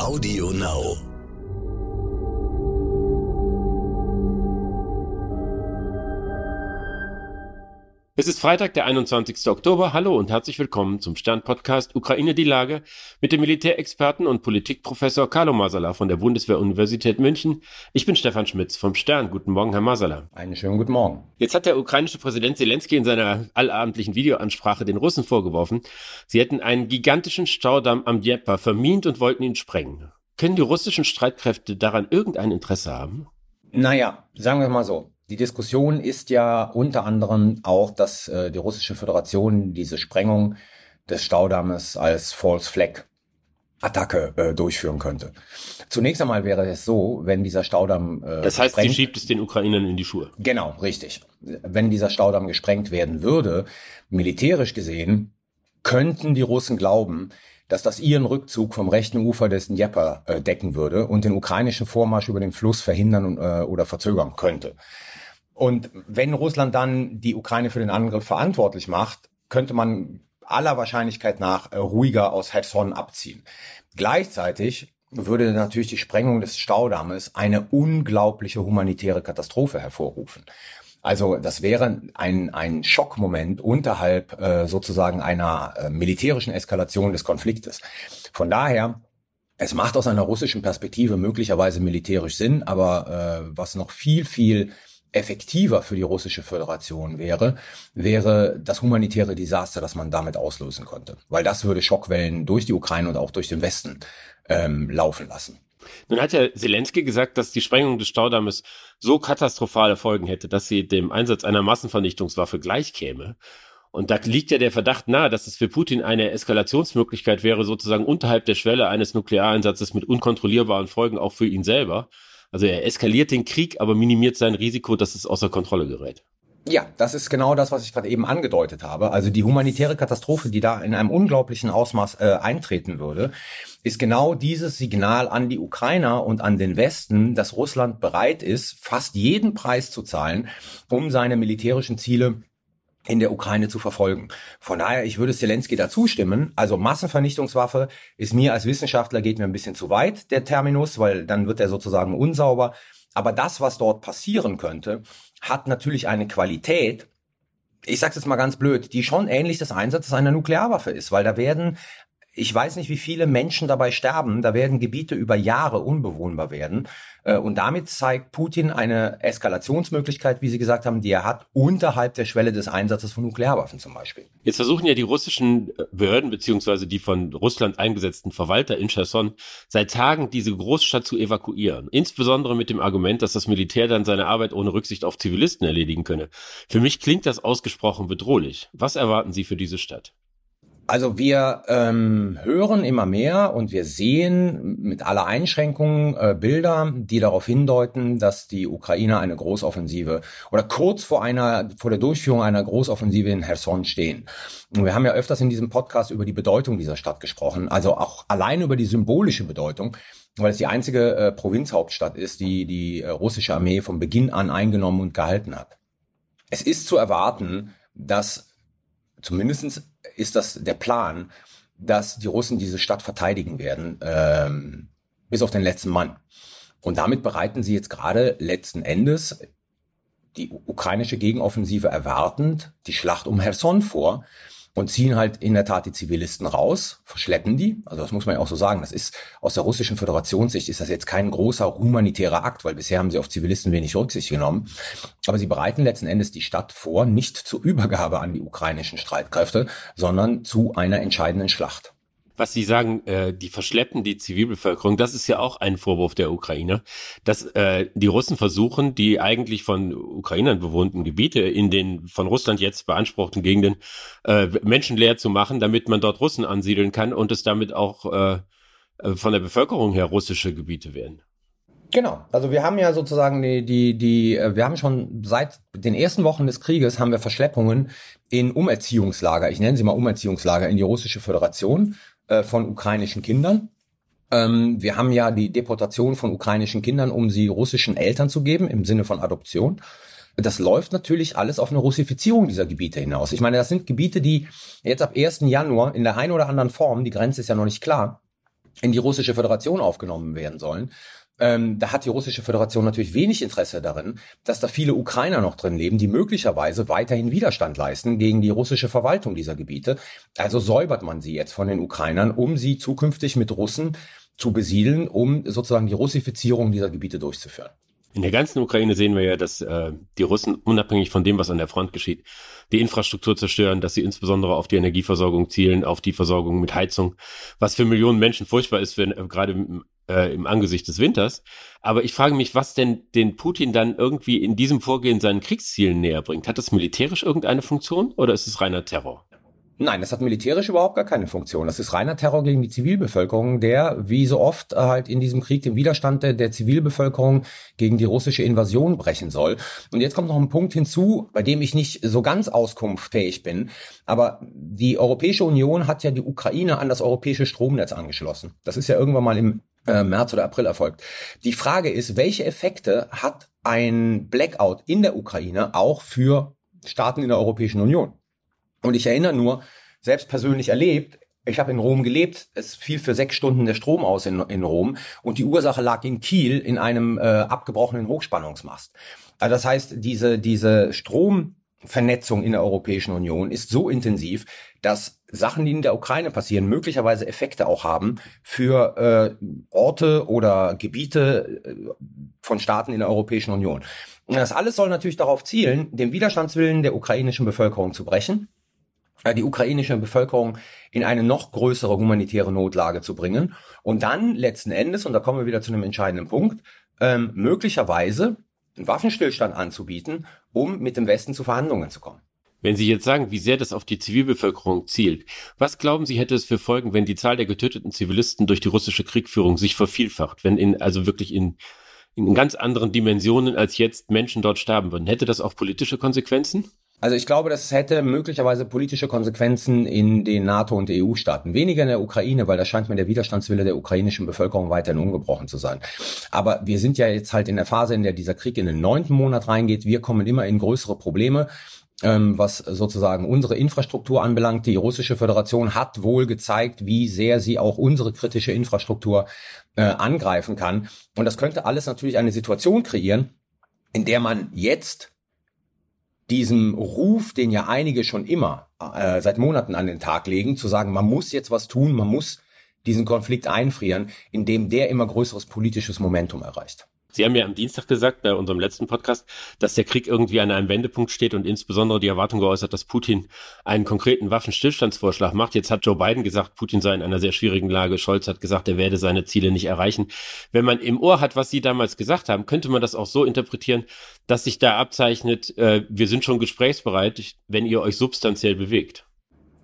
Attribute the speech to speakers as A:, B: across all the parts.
A: Audio Now.
B: Es ist Freitag, der 21. Oktober. Hallo und herzlich willkommen zum Stern-Podcast Ukraine die Lage mit dem Militärexperten und Politikprofessor Carlo Masala von der Bundeswehr-Universität München. Ich bin Stefan Schmitz vom Stern. Guten Morgen, Herr Masala.
C: Einen schönen guten Morgen.
B: Jetzt hat der ukrainische Präsident Zelensky in seiner allabendlichen Videoansprache den Russen vorgeworfen, sie hätten einen gigantischen Staudamm am Dnieper vermint und wollten ihn sprengen. Können die russischen Streitkräfte daran irgendein Interesse haben?
C: Naja, sagen wir mal so. Die Diskussion ist ja unter anderem auch, dass äh, die russische Föderation diese Sprengung des Staudammes als False Flag Attacke äh, durchführen könnte. Zunächst einmal wäre es so, wenn dieser Staudamm
B: äh, Das heißt, sie schiebt es den Ukrainern in die Schuhe.
C: Genau, richtig. Wenn dieser Staudamm gesprengt werden würde, militärisch gesehen, könnten die Russen glauben, dass das ihren Rückzug vom rechten Ufer des Dnieper äh, decken würde und den ukrainischen Vormarsch über den Fluss verhindern äh, oder verzögern könnte. Und wenn Russland dann die Ukraine für den Angriff verantwortlich macht, könnte man aller Wahrscheinlichkeit nach äh, ruhiger aus Cherson abziehen. Gleichzeitig würde natürlich die Sprengung des Staudammes eine unglaubliche humanitäre Katastrophe hervorrufen. Also das wäre ein, ein Schockmoment unterhalb äh, sozusagen einer äh, militärischen Eskalation des Konfliktes. Von daher, es macht aus einer russischen Perspektive möglicherweise militärisch Sinn, aber äh, was noch viel, viel effektiver für die russische Föderation wäre, wäre das humanitäre Desaster, das man damit auslösen konnte. Weil das würde Schockwellen durch die Ukraine und auch durch den Westen ähm, laufen lassen.
B: Nun hat ja Zelensky gesagt, dass die Sprengung des Staudammes so katastrophale Folgen hätte, dass sie dem Einsatz einer Massenvernichtungswaffe gleichkäme. Und da liegt ja der Verdacht nahe, dass es für Putin eine Eskalationsmöglichkeit wäre, sozusagen unterhalb der Schwelle eines Nukleareinsatzes mit unkontrollierbaren Folgen auch für ihn selber. Also er eskaliert den Krieg, aber minimiert sein Risiko, dass es außer Kontrolle gerät.
C: Ja, das ist genau das, was ich gerade eben angedeutet habe. Also die humanitäre Katastrophe, die da in einem unglaublichen Ausmaß äh, eintreten würde, ist genau dieses Signal an die Ukrainer und an den Westen, dass Russland bereit ist, fast jeden Preis zu zahlen, um seine militärischen Ziele in der Ukraine zu verfolgen. Von daher, ich würde Zelensky dazu stimmen. Also Massenvernichtungswaffe ist mir als Wissenschaftler geht mir ein bisschen zu weit, der Terminus, weil dann wird er sozusagen unsauber. Aber das, was dort passieren könnte, hat natürlich eine Qualität, ich sage jetzt mal ganz blöd, die schon ähnlich des Einsatzes einer Nuklearwaffe ist, weil da werden ich weiß nicht, wie viele Menschen dabei sterben. Da werden Gebiete über Jahre unbewohnbar werden. Äh, und damit zeigt Putin eine Eskalationsmöglichkeit, wie Sie gesagt haben, die er hat, unterhalb der Schwelle des Einsatzes von Nuklearwaffen zum Beispiel.
B: Jetzt versuchen ja die russischen Behörden beziehungsweise die von Russland eingesetzten Verwalter in Cherson seit Tagen diese Großstadt zu evakuieren. Insbesondere mit dem Argument, dass das Militär dann seine Arbeit ohne Rücksicht auf Zivilisten erledigen könne. Für mich klingt das ausgesprochen bedrohlich. Was erwarten Sie für diese Stadt?
C: Also wir ähm, hören immer mehr und wir sehen mit aller Einschränkung äh, Bilder, die darauf hindeuten, dass die Ukrainer eine Großoffensive oder kurz vor einer vor der Durchführung einer Großoffensive in Herson stehen. Und wir haben ja öfters in diesem Podcast über die Bedeutung dieser Stadt gesprochen, also auch allein über die symbolische Bedeutung, weil es die einzige äh, Provinzhauptstadt ist, die die äh, russische Armee von Beginn an eingenommen und gehalten hat. Es ist zu erwarten, dass zumindestens ist das der Plan, dass die Russen diese Stadt verteidigen werden, ähm, bis auf den letzten Mann. Und damit bereiten sie jetzt gerade letzten Endes die ukrainische Gegenoffensive erwartend die Schlacht um Herson vor, und ziehen halt in der Tat die Zivilisten raus, verschleppen die. Also das muss man ja auch so sagen. Das ist aus der russischen Föderationssicht ist das jetzt kein großer humanitärer Akt, weil bisher haben sie auf Zivilisten wenig Rücksicht genommen. Aber sie bereiten letzten Endes die Stadt vor, nicht zur Übergabe an die ukrainischen Streitkräfte, sondern zu einer entscheidenden Schlacht
B: was Sie sagen, äh, die verschleppen die Zivilbevölkerung, das ist ja auch ein Vorwurf der Ukrainer, dass äh, die Russen versuchen, die eigentlich von Ukrainern bewohnten Gebiete in den von Russland jetzt beanspruchten Gegenden äh, menschenleer zu machen, damit man dort Russen ansiedeln kann und es damit auch äh, äh von der Bevölkerung her russische Gebiete werden.
C: Genau, also wir haben ja sozusagen die, die, die, äh, wir haben schon seit den ersten Wochen des Krieges haben wir Verschleppungen in Umerziehungslager, ich nenne sie mal Umerziehungslager in die russische Föderation äh, von ukrainischen Kindern. Ähm, wir haben ja die Deportation von ukrainischen Kindern, um sie russischen Eltern zu geben, im Sinne von Adoption. Das läuft natürlich alles auf eine Russifizierung dieser Gebiete hinaus. Ich meine, das sind Gebiete, die jetzt ab 1. Januar in der einen oder anderen Form, die Grenze ist ja noch nicht klar, in die russische Föderation aufgenommen werden sollen. Ähm, da hat die russische Föderation natürlich wenig Interesse darin, dass da viele Ukrainer noch drin leben, die möglicherweise weiterhin Widerstand leisten gegen die russische Verwaltung dieser Gebiete. Also säubert man sie jetzt von den Ukrainern, um sie zukünftig mit Russen zu besiedeln, um sozusagen die Russifizierung dieser Gebiete durchzuführen.
B: In der ganzen Ukraine sehen wir ja, dass äh, die Russen unabhängig von dem, was an der Front geschieht, die Infrastruktur zerstören, dass sie insbesondere auf die Energieversorgung zielen, auf die Versorgung mit Heizung, was für Millionen Menschen furchtbar ist, wenn äh, gerade äh, im Angesicht des Winters. Aber ich frage mich, was denn den Putin dann irgendwie in diesem Vorgehen seinen Kriegszielen näher bringt. Hat das militärisch irgendeine Funktion oder ist es reiner Terror?
C: Nein, das hat militärisch überhaupt gar keine Funktion. Das ist reiner Terror gegen die Zivilbevölkerung, der, wie so oft, halt in diesem Krieg den Widerstand der, der, Zivilbevölkerung gegen die russische Invasion brechen soll. Und jetzt kommt noch ein Punkt hinzu, bei dem ich nicht so ganz auskunftsfähig bin. Aber die Europäische Union hat ja die Ukraine an das europäische Stromnetz angeschlossen. Das ist ja irgendwann mal im äh, März oder April erfolgt. Die Frage ist, welche Effekte hat ein Blackout in der Ukraine auch für Staaten in der Europäischen Union? Und ich erinnere nur, selbst persönlich erlebt, ich habe in Rom gelebt, es fiel für sechs Stunden der Strom aus in, in Rom und die Ursache lag in Kiel in einem äh, abgebrochenen Hochspannungsmast. Also das heißt, diese, diese Stromvernetzung in der Europäischen Union ist so intensiv, dass Sachen, die in der Ukraine passieren, möglicherweise Effekte auch haben für äh, Orte oder Gebiete äh, von Staaten in der Europäischen Union. Und das alles soll natürlich darauf zielen, den Widerstandswillen der ukrainischen Bevölkerung zu brechen äh, die ukrainische Bevölkerung in eine noch größere humanitäre Notlage zu bringen und dann letzten Endes, und da kommen wir wieder zu einem entscheidenden Punkt, ähm, möglicherweise einen Waffenstillstand anzubieten, um mit dem Westen zu Verhandlungen zu kommen.
B: Wenn Sie jetzt sagen, wie sehr das auf die Zivilbevölkerung zielt, was glauben Sie, hätte es für Folgen, wenn die Zahl der getöteten Zivilisten durch die russische Kriegführung sich vervielfacht, wenn in, also wirklich in, in ganz anderen Dimensionen als jetzt Menschen dort sterben würden? Hätte das auch politische Konsequenzen?
C: Also ich glaube, das hätte möglicherweise politische Konsequenzen in den NATO- und EU-Staaten. Weniger in der Ukraine, weil da scheint mir der Widerstandswille der ukrainischen Bevölkerung weiterhin ungebrochen zu sein. Aber wir sind ja jetzt halt in der Phase, in der dieser Krieg in den neunten Monat reingeht. Wir kommen immer in größere Probleme. Ähm, was sozusagen unsere Infrastruktur anbelangt. Die russische Föderation hat wohl gezeigt, wie sehr sie auch unsere kritische Infrastruktur äh, angreifen kann. Und das könnte alles natürlich eine Situation kreieren, in der man jetzt diesem Ruf, den ja einige schon immer äh, seit Monaten an den Tag legen, zu sagen, man muss jetzt was tun, man muss diesen Konflikt einfrieren, indem der immer größeres politisches Momentum erreicht.
B: Sie haben ja am Dienstag gesagt, bei unserem letzten Podcast, dass der Krieg irgendwie an einem Wendepunkt steht und insbesondere die Erwartung geäußert, dass Putin einen konkreten Waffenstillstandsvorschlag macht. Jetzt hat Joe Biden gesagt, Putin sei in einer sehr schwierigen Lage. Scholz hat gesagt, er werde seine Ziele nicht erreichen. Wenn man im Ohr hat, was Sie damals gesagt haben, könnte man das auch so interpretieren, dass sich da abzeichnet, äh, wir sind schon gesprächsbereit, wenn ihr euch substanziell bewegt.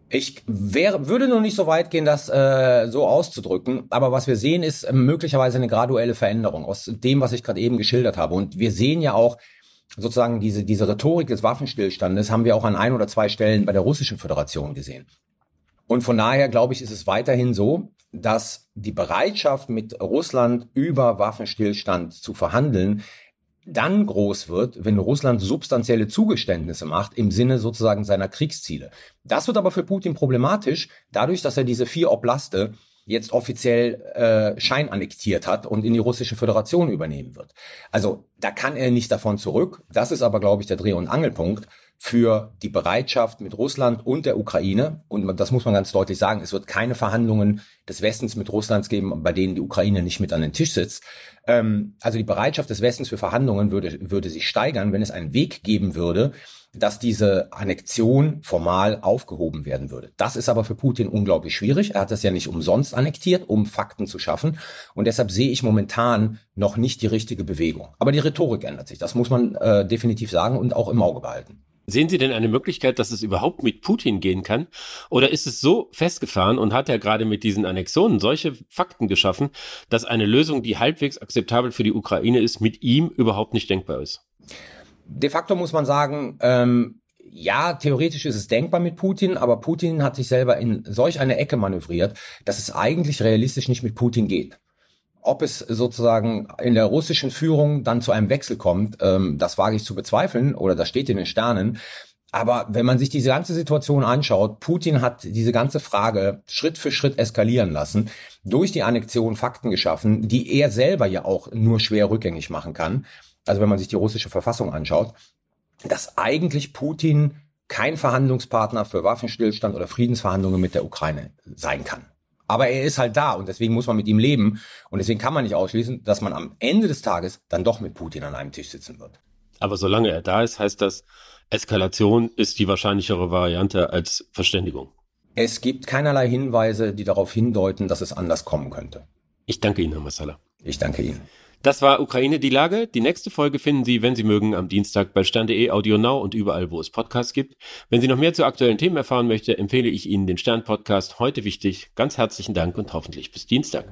C: Ich wäre, würde noch nicht so weit gehen, das äh, so auszudrücken, aber was wir sehen, ist äh, möglicherweise eine graduelle Veränderung aus dem, was ich gerade eben geschildert habe. Und wir sehen ja auch sozusagen diese, diese Rhetorik des Waffenstillstandes haben wir auch an ein oder zwei Stellen bei der Russischen Föderation gesehen. Und von daher glaube ich, ist es weiterhin so, dass die Bereitschaft mit Russland über Waffenstillstand zu verhandeln dann groß wird, wenn Russland substanzielle Zugeständnisse macht im Sinne sozusagen seiner Kriegsziele. Das wird aber für Putin problematisch, dadurch, dass er diese vier Oblaste jetzt offiziell äh, scheinannektiert hat und in die russische Föderation übernehmen wird. Also da kann er nicht davon zurück. Das ist aber, glaube ich, der Dreh- und Angelpunkt für die Bereitschaft mit Russland und der Ukraine. Und das muss man ganz deutlich sagen. Es wird keine Verhandlungen des Westens mit Russlands geben, bei denen die Ukraine nicht mit an den Tisch sitzt. Ähm, also die Bereitschaft des Westens für Verhandlungen würde, würde sich steigern, wenn es einen Weg geben würde, dass diese Annexion formal aufgehoben werden würde. Das ist aber für Putin unglaublich schwierig. Er hat das ja nicht umsonst annektiert, um Fakten zu schaffen. Und deshalb sehe ich momentan noch nicht die richtige Bewegung. Aber die Rhetorik ändert sich. Das muss man äh, definitiv sagen und auch im Auge behalten.
B: Sehen Sie denn eine Möglichkeit, dass es überhaupt mit Putin gehen kann? Oder ist es so festgefahren und hat er gerade mit diesen Annexionen solche Fakten geschaffen, dass eine Lösung, die halbwegs akzeptabel für die Ukraine ist, mit ihm überhaupt nicht denkbar ist?
C: De facto muss man sagen, ähm, ja, theoretisch ist es denkbar mit Putin, aber Putin hat sich selber in solch eine Ecke manövriert, dass es eigentlich realistisch nicht mit Putin geht. Ob es sozusagen in der russischen Führung dann zu einem Wechsel kommt, ähm, das wage ich zu bezweifeln oder das steht in den Sternen. Aber wenn man sich diese ganze Situation anschaut, Putin hat diese ganze Frage Schritt für Schritt eskalieren lassen, durch die Annexion Fakten geschaffen, die er selber ja auch nur schwer rückgängig machen kann. Also wenn man sich die russische Verfassung anschaut, dass eigentlich Putin kein Verhandlungspartner für Waffenstillstand oder Friedensverhandlungen mit der Ukraine sein kann. Aber er ist halt da und deswegen muss man mit ihm leben und deswegen kann man nicht ausschließen, dass man am Ende des Tages dann doch mit Putin an einem Tisch sitzen wird.
B: Aber solange er da ist, heißt das, Eskalation ist die wahrscheinlichere Variante als Verständigung.
C: Es gibt keinerlei Hinweise, die darauf hindeuten, dass es anders kommen könnte.
B: Ich danke Ihnen, Herr Massala.
C: Ich danke Ihnen.
B: Das war Ukraine die Lage. Die nächste Folge finden Sie, wenn Sie mögen, am Dienstag bei Stern.de, Audio Now und überall, wo es Podcasts gibt. Wenn Sie noch mehr zu aktuellen Themen erfahren möchte, empfehle ich Ihnen den Stern-Podcast heute wichtig. Ganz herzlichen Dank und hoffentlich bis Dienstag.